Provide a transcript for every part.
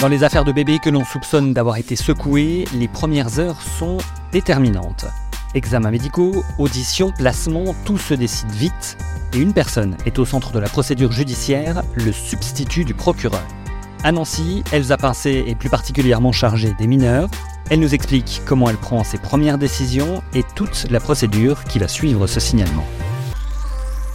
Dans les affaires de bébés que l'on soupçonne d'avoir été secouées, les premières heures sont déterminantes. Examens médicaux, auditions, placements, tout se décide vite et une personne est au centre de la procédure judiciaire, le substitut du procureur. À Nancy, Elsa Pincé est plus particulièrement chargée des mineurs. Elle nous explique comment elle prend ses premières décisions et toute la procédure qui va suivre ce signalement.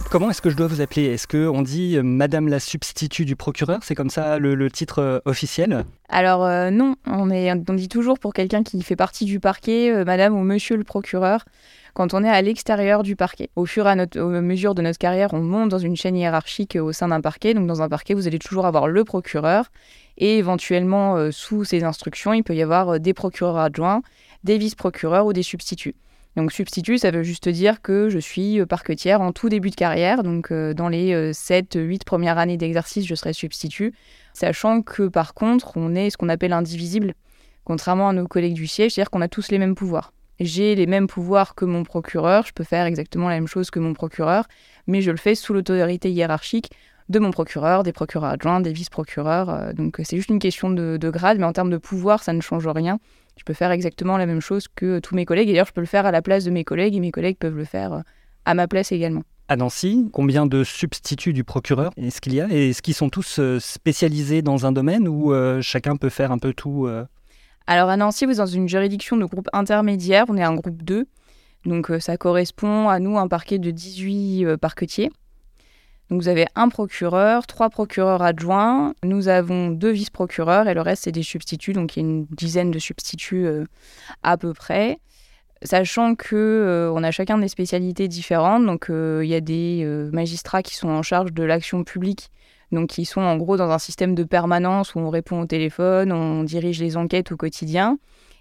Comment est-ce que je dois vous appeler? Est-ce qu'on dit euh, Madame la substitut du procureur? C'est comme ça le, titre euh, officiel? Alors euh, non, on, dit toujours pour quelqu'un qui fait partie du parquet, Madame ou Monsieur le procureur, quand on est à l'extérieur du parquet. Au fur et à mesure de notre carrière, on monte dans une chaîne hiérarchique au sein d'un parquet. Donc dans un parquet, vous allez toujours avoir le procureur et éventuellement sous ses instructions, il peut y avoir des procureurs adjoints, des vice-procureurs ou des substituts. Donc substitut, ça veut juste dire que je suis euh, parquetière en tout début de carrière. Donc euh, dans les 7-8 premières années d'exercice, je serai substitut. Sachant que par contre, on est ce qu'on appelle indivisible, contrairement à nos collègues du siège, c'est-à-dire qu'on a tous les mêmes pouvoirs. J'ai les mêmes pouvoirs que mon procureur, je peux faire exactement la même chose que mon procureur, mais je le fais sous l'autorité hiérarchique de mon procureur, des procureurs adjoints, des vice-procureurs. euh, Donc euh, c'est juste une question de, de grade, mais en termes de pouvoir, ça ne change rien. Je peux faire exactement la même chose que tous mes collègues, et d'ailleurs je peux le faire à la place de mes collègues, et mes collègues peuvent le faire euh, à ma place également. À Nancy, combien de substituts du procureur est-ce qu'il y a? Et est-ce qu'ils sont tous euh, spécialisés dans un domaine ou euh, chacun peut faire un peu tout euh? Alors à Nancy, vous êtes dans une juridiction de groupe intermédiaire, on est un groupe 2. Donc euh, ça correspond à nous un parquet de 18 euh, parquetiers. Donc vous avez un procureur, trois procureurs adjoints, nous avons deux vice-procureurs et le reste c'est des substituts, donc il y a une dizaine de substituts euh, à peu près. Sachant que euh, on a chacun des spécialités différentes, donc euh, il y a des magistrats qui sont en charge de l'action publique, donc qui sont en gros dans un système de permanence où on répond au téléphone, on dirige les enquêtes au quotidien.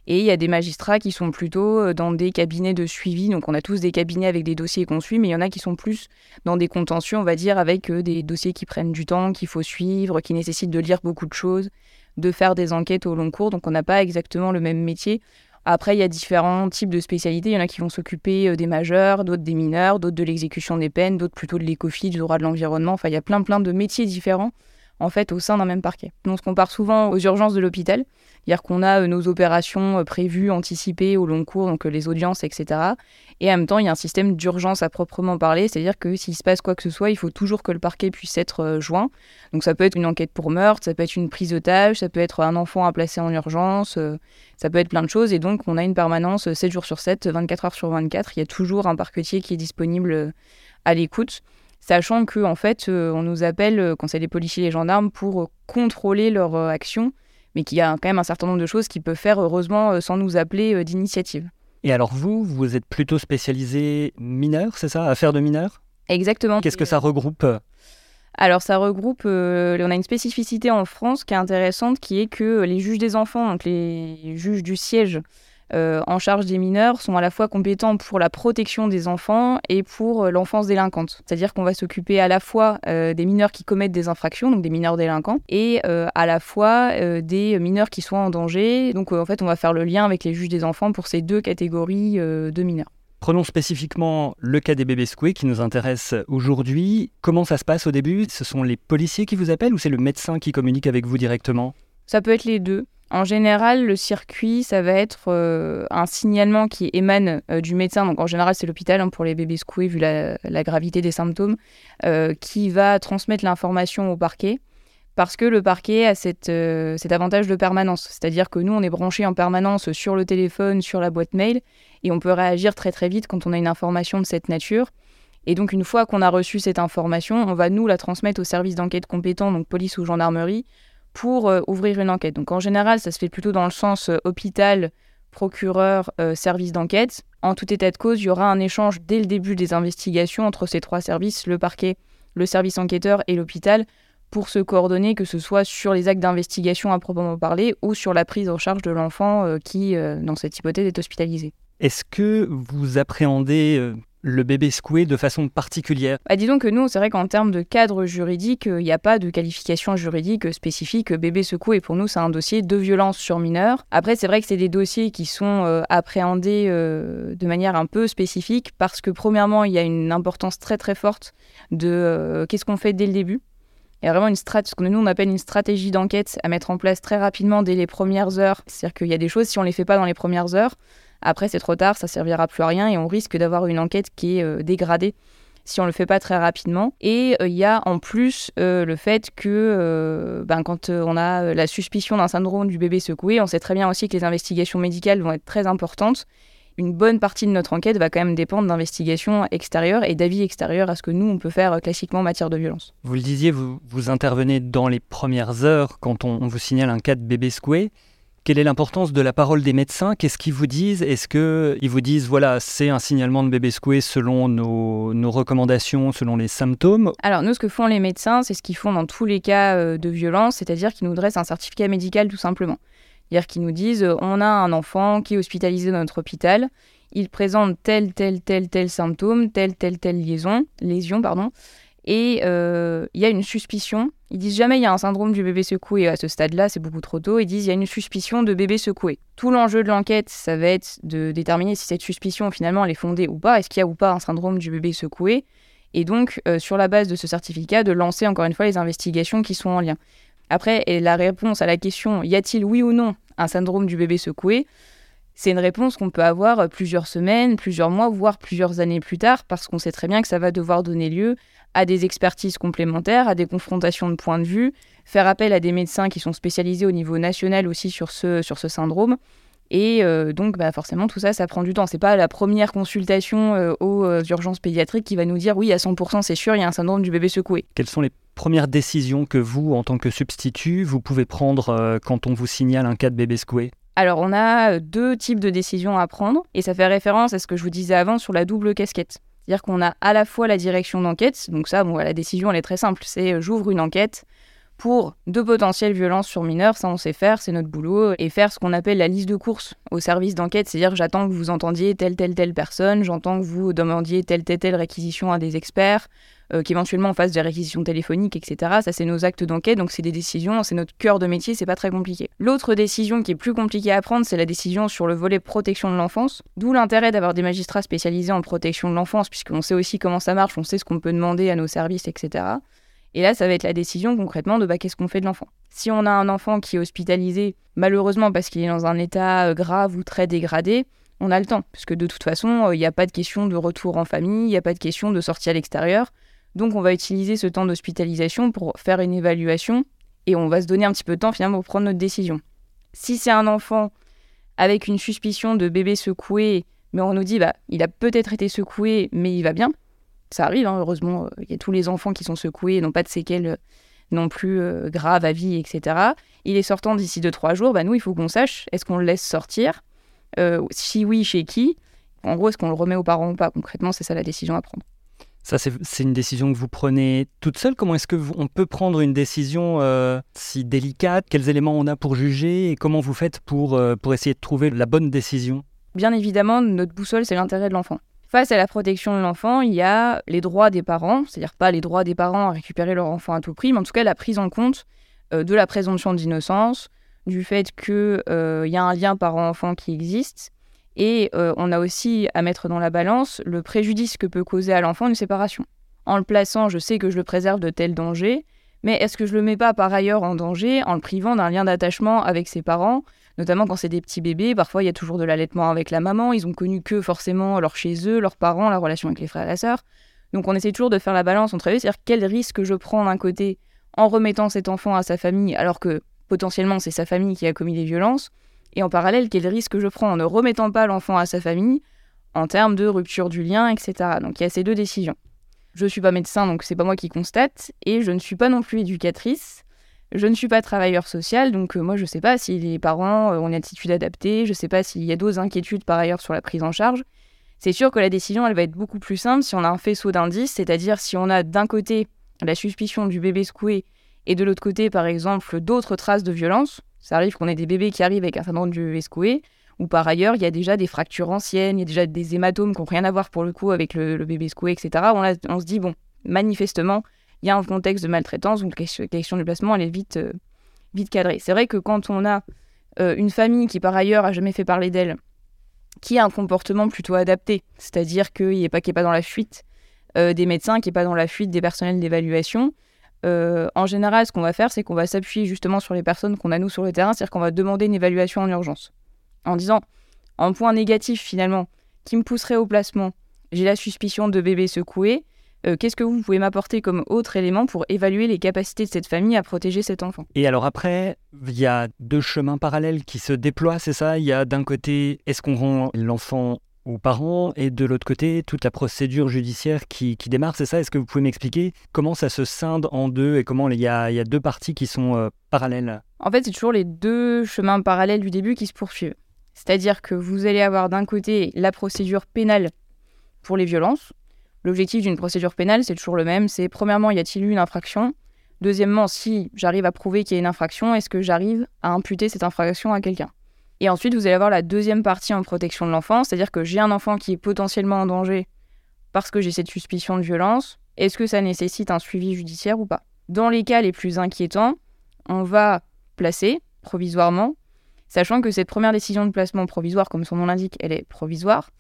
Et il y a des magistrats qui sont plutôt euh, dans des cabinets de suivi. Donc on a tous des cabinets avec des dossiers qu'on suit, mais il y en a qui sont plus dans des contentieux, on va dire, avec euh, des dossiers qui prennent du temps, qu'il faut suivre, qui nécessitent de lire beaucoup de choses, de faire des enquêtes au long cours. Donc on n'a pas exactement le même métier. Après, il y a différents types de spécialités. Il y en a qui vont s'occuper euh, des majeurs, d'autres des mineurs, d'autres de l'exécution des peines, d'autres plutôt de l'écophi, du droit de l'environnement. Enfin, il y a plein plein de métiers différents en fait au sein d'un même parquet. On se compare souvent aux urgences de l'hôpital, c'est-à-dire qu'on a euh, nos opérations euh, prévues, anticipées au long cours, donc euh, les audiences, etc. Et en même temps, il y a un système d'urgence à proprement parler, c'est-à-dire que s'il se passe quoi que ce soit, il faut toujours que le parquet puisse être joint. Donc ça peut être une enquête pour meurtre, ça peut être une prise d'otage, ça peut être un enfant à placer en urgence, ça peut être plein de choses. Et donc on a une permanence euh, 7 jours sur 7, 24 heures sur 24. Il y a toujours un parquetier qui est disponible à l'écoute sachant que en fait, euh, on nous appelle euh, quand c'est les policiers et les gendarmes pour euh, contrôler leur action, mais qu'il y a quand même un certain nombre de choses qu'ils peuvent faire heureusement sans nous appeler d'initiative. Et alors vous, vous êtes plutôt spécialisé mineur, c'est ça? Affaires de mineurs? Exactement. Qu'est-ce que ça regroupe? Alors ça regroupe, euh, on a une spécificité en France qui est intéressante, qui est que les juges des enfants, donc les juges du siège euh, en charge des mineurs, sont à la fois compétents pour la protection des enfants et pour euh, l'enfance délinquante. C'est-à-dire qu'on va s'occuper à la fois euh, des mineurs qui commettent des infractions, donc des mineurs délinquants, et à la fois des mineurs qui sont en danger. Donc en fait, on va faire le lien avec les juges des enfants pour ces deux catégories de mineurs. Prenons spécifiquement le cas des bébés secoués qui nous intéresse aujourd'hui. Comment ça se passe au début? Ce sont les policiers qui vous appellent ou c'est le médecin qui communique avec vous directement? Ça peut être les deux. En général, le circuit, ça va être euh, un signalement qui émane euh, du médecin. Donc en général, c'est l'hôpital hein, pour les bébés secoués, vu la, gravité des symptômes, euh, qui va transmettre l'information au parquet. Parce que le parquet a cette, cet avantage de permanence. C'est-à-dire que nous, on est branché en permanence sur le téléphone, sur la boîte mail, et on peut réagir très très vite quand on a une information de cette nature. Et donc, une fois qu'on a reçu cette information, on va nous la transmettre au service d'enquête compétent, donc police ou gendarmerie, pour euh, ouvrir une enquête. Donc en général, ça se fait plutôt dans le sens euh, hôpital procureur, service d'enquête. En tout état de cause, il y aura un échange dès le début des investigations entre ces trois services, le parquet, le service enquêteur et l'hôpital, pour se coordonner, que ce soit sur les actes d'investigation à proprement parler ou sur la prise en charge de l'enfant qui, dans cette hypothèse, est hospitalisé. Est-ce que vous appréhendez le bébé secoué de façon particulière bah, Disons que nous, c'est vrai qu'en termes de cadre juridique, il n'y a pas de qualification juridique spécifique. Bébé secoué, pour nous, c'est un dossier de violence sur mineur. Après, c'est vrai que c'est des dossiers qui sont euh, appréhendés euh, de manière un peu spécifique parce que, premièrement, il y a une importance très très forte de euh, qu'est-ce qu'on fait dès le début. Il y a vraiment une strat, ce que nous on appelle une stratégie d'enquête à mettre en place très rapidement dès les premières heures. C'est-à-dire qu'il y a des choses, si on ne les fait pas dans les premières heures, après, c'est trop tard, ça servira plus à rien et on risque d'avoir une enquête qui est euh, dégradée si on ne le fait pas très rapidement. Et euh, il y a en plus euh, le fait que ben, quand on a la suspicion d'un syndrome du bébé secoué, on sait très bien aussi que les investigations médicales vont être très importantes. Une bonne partie de notre enquête va quand même dépendre d'investigations extérieures et d'avis extérieurs à ce que nous, on peut faire classiquement en matière de violence. Vous le disiez, vous, vous intervenez dans les premières heures quand on, on vous signale un cas de bébé secoué. Quelle est l'importance de la parole des médecins? Qu'est-ce qu'ils vous disent? Est-ce qu'ils vous disent, voilà, c'est un signalement de bébé secoué selon nos, recommandations, selon les symptômes? Alors, nous, ce que font les médecins, c'est ce qu'ils font dans tous les cas euh, de violence, c'est-à-dire qu'ils nous dressent un certificat médical tout simplement. C'est-à-dire qu'ils nous disent, euh, on a un enfant qui est hospitalisé dans notre hôpital, il présente tel, tel, tel, tel symptôme, telle, telle, telle liaison, lésion, pardon, et euh, il y a une suspicion. Ils disent jamais il y a un syndrome du bébé secoué à ce stade-là, c'est beaucoup trop tôt. Ils disent il y a une suspicion de bébé secoué. Tout l'enjeu de l'enquête, ça va être de déterminer si cette suspicion finalement elle est fondée ou pas. Est-ce qu'il y a ou pas un syndrome du bébé secoué? Et donc, euh, sur la base de ce certificat, de lancer encore une fois les investigations qui sont en lien. Après, la réponse à la question y a-t-il oui ou non un syndrome du bébé secoué? C'est une réponse qu'on peut avoir plusieurs semaines, plusieurs mois, voire plusieurs années plus tard, parce qu'on sait très bien que ça va devoir donner lieu à des expertises complémentaires, à des confrontations de points de vue, faire appel à des médecins qui sont spécialisés au niveau national aussi sur ce, sur ce syndrome. Et euh, donc, bah, forcément, tout ça, ça prend du temps. C'est pas la première consultation euh, aux euh, urgences pédiatriques qui va nous dire oui, à 100%, c'est sûr, il y a un syndrome du bébé secoué. Quelles sont les premières décisions que vous, en tant que substitut, vous pouvez prendre quand on vous signale un cas de bébé secoué? Alors, on a deux types de décisions à prendre, et ça fait référence à ce que je vous disais avant sur la double casquette. C'est-à-dire qu'on a à la fois la direction d'enquête, donc ça, la décision, elle est très simple, c'est euh, j'ouvre une enquête pour de potentielles violences sur mineurs, ça on sait faire, c'est notre boulot, et faire ce qu'on appelle la liste de courses au service d'enquête, c'est-à-dire j'attends que vous entendiez telle, telle, telle personne, j'entends que vous demandiez telle, telle, telle réquisition à des experts, euh, qu'éventuellement on fasse des réquisitions téléphoniques, etc. Ça, c'est nos actes d'enquête, donc c'est des décisions, c'est notre cœur de métier, c'est pas très compliqué. L'autre décision qui est plus compliquée à prendre, c'est la décision sur le volet protection de l'enfance, d'où l'intérêt d'avoir des magistrats spécialisés en protection de l'enfance, puisqu'on sait aussi comment ça marche, on sait ce qu'on peut demander à nos services, etc. Et là, ça va être la décision concrètement de bah, qu'est-ce qu'on fait de l'enfant. Si on a un enfant qui est hospitalisé, malheureusement parce qu'il est dans un état euh, grave ou très dégradé, on a le temps, puisque de toute façon, euh, il n'y a pas de question de retour en famille, il n'y a pas de question de sortie à l'extérieur. Donc on va utiliser ce temps d'hospitalisation pour faire une évaluation et on va se donner un petit peu de temps finalement pour prendre notre décision. Si c'est un enfant avec une suspicion de bébé secoué, mais on nous dit bah il a peut-être été secoué mais il va bien, ça arrive hein, heureusement, il y a tous les enfants qui sont secoués n'ont pas de séquelles euh, non plus euh, graves à vie, etc. Il est sortant d'ici 2-3 jours, bah nous il faut qu'on sache est-ce qu'on le laisse sortir, euh, si oui chez qui, en gros est-ce qu'on le remet aux parents ou pas, concrètement c'est ça la décision à prendre. Ça, c'est une décision que vous prenez toute seule. Comment est-ce qu'on peut prendre une décision euh, si délicate? Quels éléments on a pour juger Et comment vous faites pour, euh, pour essayer de trouver la bonne décision? Bien évidemment, notre boussole, c'est l'intérêt de l'enfant. Face à la protection de l'enfant, il y a les droits des parents, c'est-à-dire pas les droits des parents à récupérer leur enfant à tout prix, mais en tout cas la prise en compte euh, de la présomption d'innocence, du fait qu'il y a un lien parent-enfant qui existe, et euh, on a aussi à mettre dans la balance le préjudice que peut causer à l'enfant une séparation. En le plaçant, je sais que je le préserve de tel danger, mais est-ce que je le mets pas par ailleurs en danger en le privant d'un lien d'attachement avec ses parents Notamment quand c'est des petits bébés, parfois il y a toujours de l'allaitement avec la maman, ils ont connu que forcément leur chez eux, leurs parents, la relation avec les frères et les sœurs. Donc on essaie toujours de faire la balance entre eux, c'est-à-dire quel risque je prends d'un côté en remettant cet enfant à sa famille alors que potentiellement c'est sa famille qui a commis des violences, et en parallèle, quel risque je prends en ne remettant pas l'enfant à sa famille en termes de rupture du lien, etc. Donc il y a ces deux décisions. Je ne suis pas médecin, donc c'est pas moi qui constate, et je ne suis pas non plus éducatrice. Je ne suis pas travailleur social, donc moi je ne sais pas si les parents ont une attitude adaptée, je ne sais pas s'il y a d'autres inquiétudes par ailleurs sur la prise en charge. C'est sûr que la décision, elle va être beaucoup plus simple si on a un faisceau d'indices, c'est-à-dire si on a d'un côté la suspicion du bébé secoué et de l'autre côté, par exemple, d'autres traces de violence. Ça arrive qu'on ait des bébés qui arrivent avec un syndrome du secoué, ou par ailleurs, il y a déjà des fractures anciennes, il y a déjà des hématomes qui n'ont rien à voir pour le coup avec le, bébé secoué, etc. On, se dit, bon, manifestement, il y a un contexte de maltraitance, donc la question du placement, elle est vite, euh, vite cadrée. C'est vrai que quand on a euh, une famille qui, par ailleurs, a jamais fait parler d'elle, qui a un comportement plutôt adapté, c'est-à-dire qu'il n'est pas, pas dans la fuite euh, des médecins, qui n'est pas dans la fuite des personnels d'évaluation, euh, en général, ce qu'on va faire, c'est qu'on va s'appuyer justement sur les personnes qu'on a nous sur le terrain, c'est-à-dire qu'on va demander une évaluation en urgence. En disant, en point négatif finalement, qui me pousserait au placement, j'ai la suspicion de bébé secoué, euh, qu'est-ce que vous pouvez m'apporter comme autre élément pour évaluer les capacités de cette famille à protéger cet enfant? Et alors après, il y a deux chemins parallèles qui se déploient, c'est ça? Il y a d'un côté, est-ce qu'on rend l'enfant aux parents et de l'autre côté toute la procédure judiciaire qui, démarre, c'est ça? Est-ce que vous pouvez m'expliquer comment ça se scinde en deux et comment il y a, y a deux parties qui sont euh, parallèles? En fait, c'est toujours les deux chemins parallèles du début qui se poursuivent. C'est-à-dire que vous allez avoir d'un côté la procédure pénale pour les violences. L'objectif d'une procédure pénale, c'est toujours le même. C'est premièrement, y a-t-il eu une infraction? Deuxièmement, si j'arrive à prouver qu'il y a une infraction, est-ce que j'arrive à imputer cette infraction à quelqu'un? Et ensuite, vous allez avoir la deuxième partie en protection de l'enfant, c'est-à-dire que j'ai un enfant qui est potentiellement en danger parce que j'ai cette suspicion de violence. Est-ce que ça nécessite un suivi judiciaire ou pas? Dans les cas les plus inquiétants, on va placer provisoirement, sachant que cette première décision de placement provisoire, comme son nom l'indique, elle est provisoire,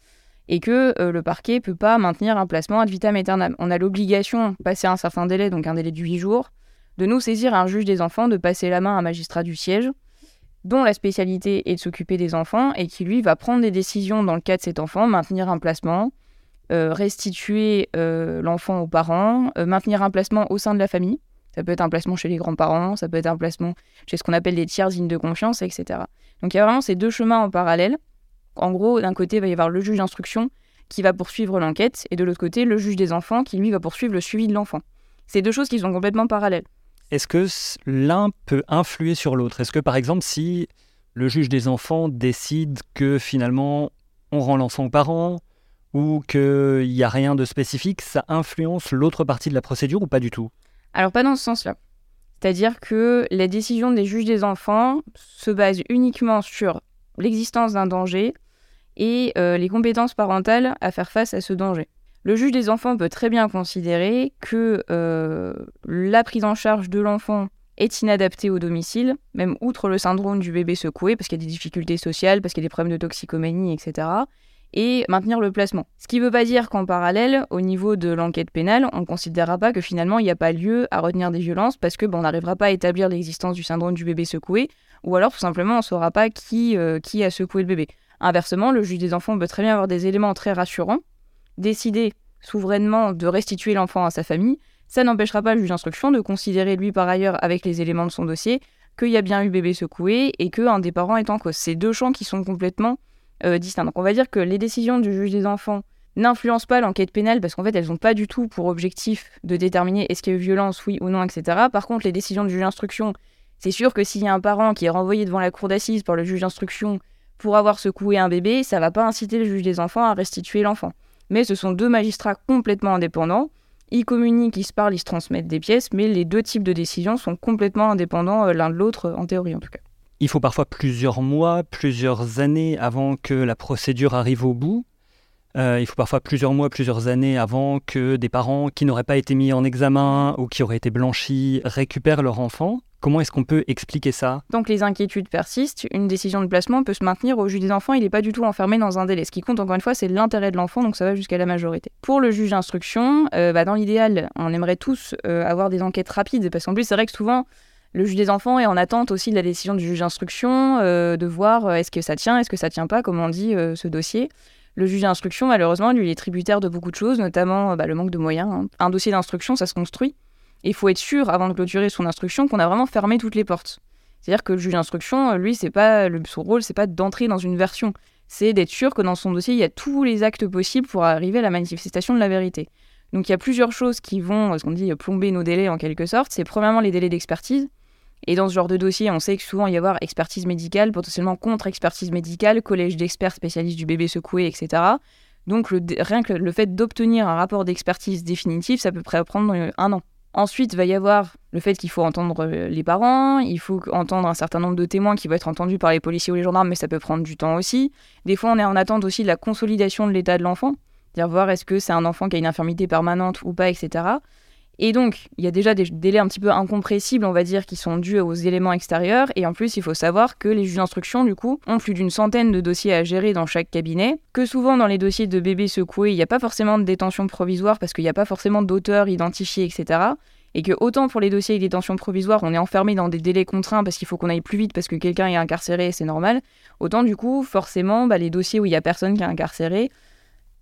et que euh, le parquet ne peut pas maintenir un placement ad vitam aeternam. On a l'obligation, passer un certain délai, donc un délai de 8 jours, de nous saisir un juge des enfants, de passer la main à un magistrat du siège, dont la spécialité est de s'occuper des enfants et qui, lui, va prendre des décisions dans le cas de cet enfant, maintenir un placement, euh, restituer euh, l'enfant aux parents, euh, maintenir un placement au sein de la famille. Ça peut être un placement chez les grands-parents, ça peut être un placement chez ce qu'on appelle des tiers dignes de confiance, etc. Donc il y a vraiment ces deux chemins en parallèle. En gros, d'un côté, il va y avoir le juge d'instruction qui va poursuivre l'enquête, et de l'autre côté, le juge des enfants qui, lui, va poursuivre le suivi de l'enfant. C'est deux choses qui sont complètement parallèles. Est-ce que l'un peut influer sur l'autre? Est-ce que par exemple si le juge des enfants décide que finalement on rend l'enfant aux parents ou qu'il n'y a rien de spécifique, ça influence l'autre partie de la procédure ou pas du tout? Alors pas dans ce sens-là. C'est-à-dire que la décision des juges des enfants se base uniquement sur l'existence d'un danger et euh, les compétences parentales à faire face à ce danger. Le juge des enfants peut très bien considérer que euh, la prise en charge de l'enfant est inadaptée au domicile, même outre le syndrome du bébé secoué, parce qu'il y a des difficultés sociales, parce qu'il y a des problèmes de toxicomanie, etc. Et maintenir le placement. Ce qui ne veut pas dire qu'en parallèle, au niveau de l'enquête pénale, on ne considérera pas que finalement il n'y a pas lieu à retenir des violences parce que on n'arrivera pas à établir l'existence du syndrome du bébé secoué, ou alors tout simplement on ne saura pas euh, qui a secoué le bébé. Inversement, le juge des enfants peut très bien avoir des éléments très rassurants décider souverainement de restituer l'enfant à sa famille, ça n'empêchera pas le juge d'instruction de considérer lui par ailleurs avec les éléments de son dossier qu'il y a bien eu bébé secoué et qu'un des parents est en cause. C'est deux champs qui sont complètement euh, distincts. Donc on va dire que les décisions du juge des enfants n'influencent pas l'enquête pénale parce qu'en fait elles n'ont pas du tout pour objectif de déterminer est-ce qu'il y a eu violence, oui ou non, etc. Par contre les décisions du juge d'instruction, c'est sûr que s'il y a un parent qui est renvoyé devant la cour d'assises par le juge d'instruction pour avoir secoué un bébé, ça va pas inciter le juge des enfants à restituer l'enfant. Mais ce sont deux magistrats complètement indépendants. Ils communiquent, ils se parlent, ils se transmettent des pièces, mais les deux types de décisions sont complètement indépendants euh, l'un de l'autre, en théorie en tout cas. Il faut parfois plusieurs mois, plusieurs années avant que la procédure arrive au bout. Euh, il faut parfois plusieurs mois, plusieurs années avant que des parents qui n'auraient pas été mis en examen ou qui auraient été blanchis récupèrent leur enfant. Comment est-ce qu'on peut expliquer ça? Donc les inquiétudes persistent, une décision de placement peut se maintenir au juge des enfants, il n'est pas du tout enfermé dans un délai. Ce qui compte encore une fois, c'est l'intérêt de l'enfant, donc ça va jusqu'à la majorité. Pour le juge d'instruction, euh, bah, dans l'idéal, on aimerait tous euh, avoir des enquêtes rapides, parce qu'en plus c'est vrai que souvent, le juge des enfants est en attente aussi de la décision du juge d'instruction, euh, de voir est-ce que ça tient, est-ce que ça tient pas, comme on dit, ce dossier. Le juge d'instruction, malheureusement, lui, il est tributaire de beaucoup de choses, notamment bah, le manque de moyens. Un dossier d'instruction, ça se construit. Il faut être sûr, avant de clôturer son instruction, qu'on a vraiment fermé toutes les portes. C'est-à-dire que le juge d'instruction, lui, c'est pas son rôle, c'est pas d'entrer dans une version, c'est d'être sûr que dans son dossier, il y a tous les actes possibles pour arriver à la manifestation de la vérité. Donc il y a plusieurs choses qui vont, ce qu'on dit, plomber nos délais en quelque sorte. C'est premièrement les délais d'expertise. Et dans ce genre de dossier, on sait que souvent il y avoir expertise médicale, potentiellement contre-expertise médicale, collège d'experts spécialistes du bébé secoué, etc. Donc rien que le fait d'obtenir un rapport d'expertise définitif, ça peut prendre euh, un an. Ensuite, va y avoir le fait qu'il faut entendre euh, les parents, il faut entendre un certain nombre de témoins qui vont être entendus par les policiers ou les gendarmes, mais ça peut prendre du temps aussi. Des fois, on est en attente aussi de la consolidation de l'état de l'enfant, dire voir est-ce que c'est un enfant qui a une infirmité permanente ou pas, etc. Et donc, il y a déjà des délais un petit peu incompressibles, on va dire, qui sont dus aux éléments extérieurs. Et en plus, il faut savoir que les juges d'instruction, du coup, ont plus d'une centaine de dossiers à gérer dans chaque cabinet. Que souvent, dans les dossiers de bébés secoués, il n'y a pas forcément de détention provisoire parce qu'il n'y a pas forcément d'auteur identifié, etc. Et que autant pour les dossiers avec détention provisoire, on est enfermé dans des délais contraints parce qu'il faut qu'on aille plus vite parce que quelqu'un est incarcéré, c'est normal. Autant, du coup, forcément, bah, les dossiers où il n'y a personne qui est incarcéré,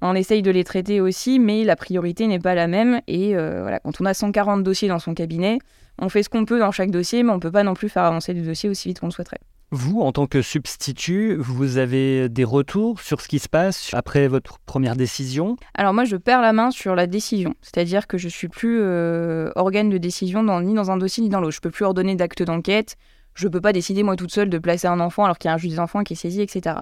on essaye de les traiter aussi, mais la priorité n'est pas la même. Et euh, voilà, quand on a 140 dossiers dans son cabinet, on fait ce qu'on peut dans chaque dossier, mais on ne peut pas non plus faire avancer les dossiers aussi vite qu'on le souhaiterait. Vous, en tant que substitut, vous avez des retours sur ce qui se passe après votre première décision? Alors moi, je perds la main sur la décision. C'est-à-dire que je suis plus euh, organe de décision ni dans un dossier ni dans l'autre. Je peux plus ordonner d'acte d'enquête. Je ne peux pas décider moi toute seule de placer un enfant alors qu'il y a un juge des enfants qui est saisi, etc.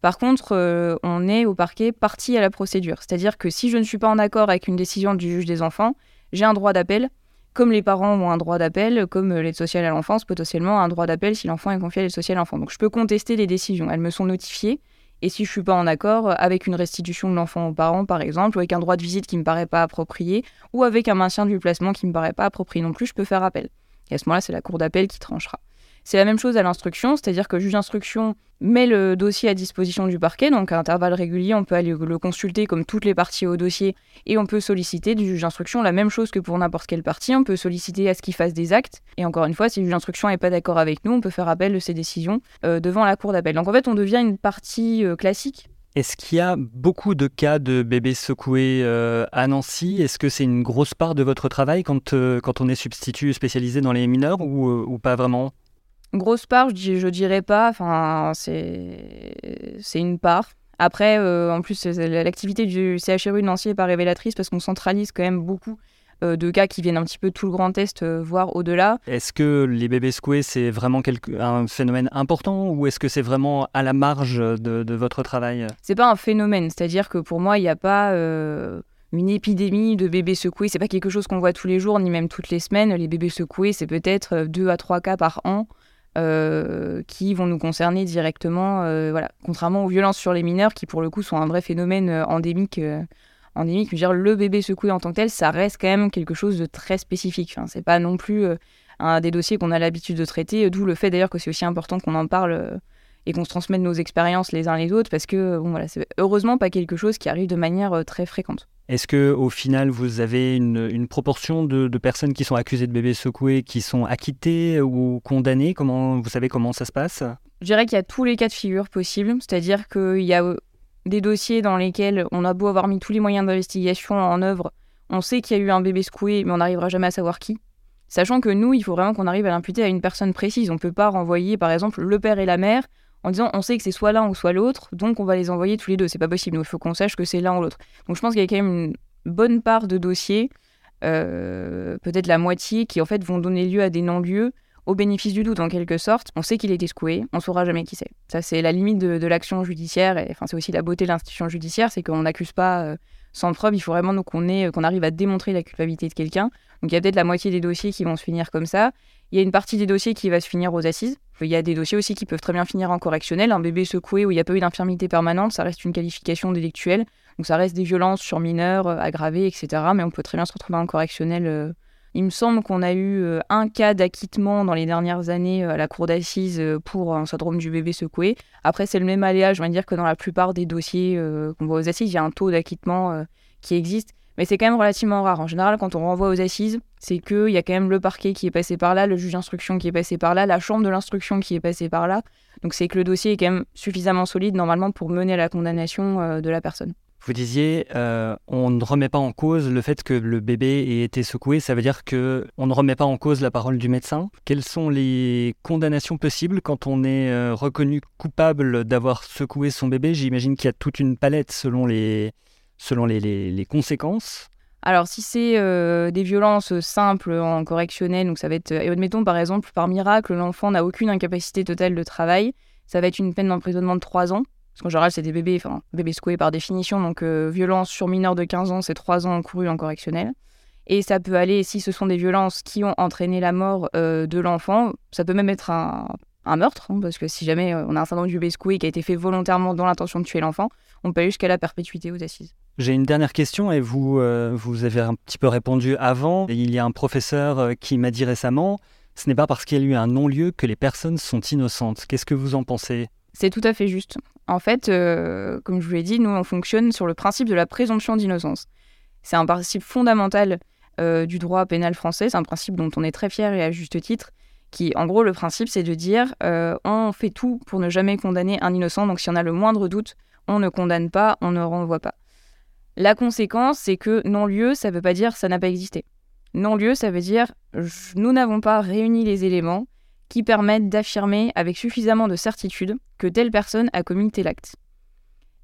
Par contre, euh, on est au parquet partie à la procédure. C'est-à-dire que si je ne suis pas en accord avec une décision du juge des enfants, j'ai un droit d'appel, comme les parents ont un droit d'appel, comme euh, l'aide sociale à l'enfance, potentiellement un droit d'appel si l'enfant est confié à l'aide sociale à l'enfant. Donc je peux contester les décisions. Elles me sont notifiées. Et si je suis pas en accord avec une restitution de l'enfant aux parents, par exemple, ou avec un droit de visite qui ne me paraît pas approprié, ou avec un maintien du placement qui ne me paraît pas approprié non plus, je peux faire appel. Et à ce moment-là, c'est la cour d'appel qui tranchera. C'est la même chose à l'instruction, c'est-à-dire que le juge d'instruction met le dossier à disposition du parquet, donc à intervalles réguliers, on peut aller le consulter comme toutes les parties au dossier et on peut solliciter du juge d'instruction la même chose que pour n'importe quelle partie, on peut solliciter à ce qu'il fasse des actes. Et encore une fois, si le juge d'instruction n'est pas d'accord avec nous, on peut faire appel de ses décisions euh, devant la cour d'appel. Donc en fait, on devient une partie euh, classique est-ce qu'il y a beaucoup de cas de bébés secoués euh, à Nancy? Est-ce que c'est une grosse part de votre travail quand, on est substitut spécialisé dans les mineurs ou pas vraiment? Grosse part, je, je dirais pas. Enfin, c'est une part. Après, euh, en plus, l'activité du CHRU de Nancy n'est pas révélatrice parce qu'on centralise quand même beaucoup euh, de cas qui viennent un petit peu tout le Grand Est, euh, voire au-delà. Est-ce que les bébés secoués, c'est vraiment un phénomène important ou est-ce que c'est vraiment à la marge de, votre travail? C'est pas un phénomène, c'est-à-dire que pour moi, il n'y a pas une épidémie de bébés secoués. C'est pas quelque chose qu'on voit tous les jours ni même toutes les semaines. Les bébés secoués, c'est peut-être deux à trois cas par an. Euh, qui vont nous concerner directement, euh, contrairement aux violences sur les mineurs qui pour le coup sont un vrai phénomène euh, endémique. endémique, je le bébé secoué en tant que tel, ça reste quand même quelque chose de très spécifique. C'est pas non plus un des dossiers qu'on a l'habitude de traiter, d'où le fait d'ailleurs que c'est aussi important qu'on en parle et qu'on se transmette nos expériences les uns les autres, parce que bon, voilà, c'est heureusement pas quelque chose qui arrive de manière très fréquente. Est-ce que au final vous avez une, proportion de, personnes qui sont accusées de bébés secoués qui sont acquittées ou condamnées? Comment vous savez comment ça se passe? Je dirais qu'il y a tous les cas de figure possibles, c'est-à-dire qu'il y a euh, des dossiers dans lesquels on a beau avoir mis tous les moyens d'investigation en œuvre, on sait qu'il y a eu un bébé secoué, mais on n'arrivera jamais à savoir qui. Sachant que nous, il faut vraiment qu'on arrive à l'imputer à une personne précise. On ne peut pas renvoyer, par exemple, le père et la mère en disant on sait que c'est soit l'un ou soit l'autre, donc on va les envoyer tous les deux. C'est pas possible. il faut qu'on sache que c'est l'un ou l'autre. Donc je pense qu'il y a quand même une bonne part de dossiers, euh, peut-être la moitié, qui en fait vont donner lieu à des non-lieux au bénéfice du doute en quelque sorte. On sait qu'il a été secoué, on saura jamais qui c'est. Ça c'est la limite de, l'action judiciaire et enfin c'est aussi la beauté de l'institution judiciaire, c'est qu'on n'accuse pas euh, sans preuve. Il faut vraiment qu'on qu'on arrive à démontrer la culpabilité de quelqu'un. Donc il y a peut-être la moitié des dossiers qui vont se finir comme ça. Il y a une partie des dossiers qui va se finir aux assises. Il y a des dossiers aussi qui peuvent très bien finir en correctionnel. Un bébé secoué où il n'y a pas eu d'infirmité permanente, ça reste une qualification délictuelle. Donc ça reste des violences sur mineurs euh, aggravées, etc. Mais on peut très bien se retrouver en correctionnel. Euh. Il me semble qu'on a eu euh, un cas d'acquittement dans les dernières années à la cour d'assises pour un syndrome du bébé secoué. Après, c'est le même aléa, je vais dire que dans la plupart des dossiers qu'on voit aux assises, il y a un taux d'acquittement qui existe. Mais c'est quand même relativement rare. En général, quand on renvoie aux assises, c'est qu'il y a quand même le parquet qui est passé par là, le juge d'instruction qui est passé par là, la chambre de l'instruction qui est passée par là. Donc c'est que le dossier est quand même suffisamment solide normalement pour mener à la condamnation euh, de la personne. Vous disiez, euh, on ne remet pas en cause le fait que le bébé ait été secoué. Ça veut dire que on ne remet pas en cause la parole du médecin. Quelles sont les condamnations possibles quand on est euh, reconnu coupable d'avoir secoué son bébé? J'imagine qu'il y a toute une palette selon les, selon les, les, conséquences Alors, si c'est euh, des violences simples en correctionnel, donc ça va être, euh, admettons par exemple, par miracle, l'enfant n'a aucune incapacité totale de travail, ça va être une peine d'emprisonnement de 3 ans. Parce qu'en général, c'est des bébés, enfin, bébés secoués par définition, donc euh, violence sur mineur de 15 ans, c'est 3 ans encourus en correctionnel. Et ça peut aller, si ce sont des violences qui ont entraîné la mort de l'enfant, ça peut même être un, meurtre, hein, parce que si jamais on a un syndrome du bébé secoué qui a été fait volontairement dans l'intention de tuer l'enfant, on peut aller jusqu'à la perpétuité aux assises. J'ai une dernière question et vous, euh, vous avez un petit peu répondu avant. Il y a un professeur euh, qui m'a dit récemment, ce n'est pas parce qu'il y a eu un non-lieu que les personnes sont innocentes. Qu'est-ce que vous en pensez? C'est tout à fait juste. En fait, euh, comme je vous l'ai dit, nous, on fonctionne sur le principe de la présomption d'innocence. C'est un principe fondamental du droit pénal français, c'est un principe dont on est très fier et à juste titre, qui, en gros, le principe, c'est de dire on fait tout pour ne jamais condamner un innocent, donc si on a le moindre doute, on ne condamne pas, on ne renvoie pas. La conséquence, c'est que non-lieu, ça ne veut pas dire ça n'a pas existé. Non-lieu, ça veut dire nous n'avons pas réuni les éléments qui permettent d'affirmer avec suffisamment de certitude que telle personne a commis tel acte.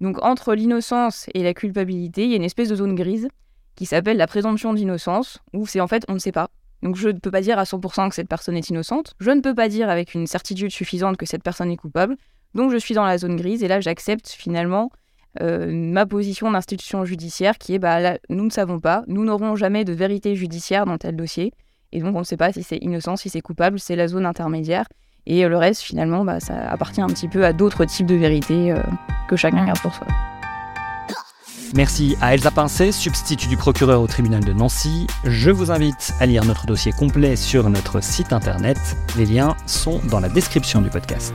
Donc entre l'innocence et la culpabilité, il y a une espèce de zone grise qui s'appelle la présomption d'innocence, où c'est en fait on ne sait pas. Donc je ne peux pas dire à 100% que cette personne est innocente, je ne peux pas dire avec une certitude suffisante que cette personne est coupable, donc je suis dans la zone grise et là j'accepte finalement euh, ma position d'institution judiciaire qui est bah, nous ne savons pas, nous n'aurons jamais de vérité judiciaire dans tel dossier. Et donc on ne sait pas si c'est innocent, si c'est coupable, c'est la zone intermédiaire. Et le reste, finalement, bah, ça appartient un petit peu à d'autres types de vérités euh, que chacun garde pour soi. Merci à Elsa Pincet, substitut du procureur au tribunal de Nancy. Je vous invite à lire notre dossier complet sur notre site internet. Les liens sont dans la description du podcast.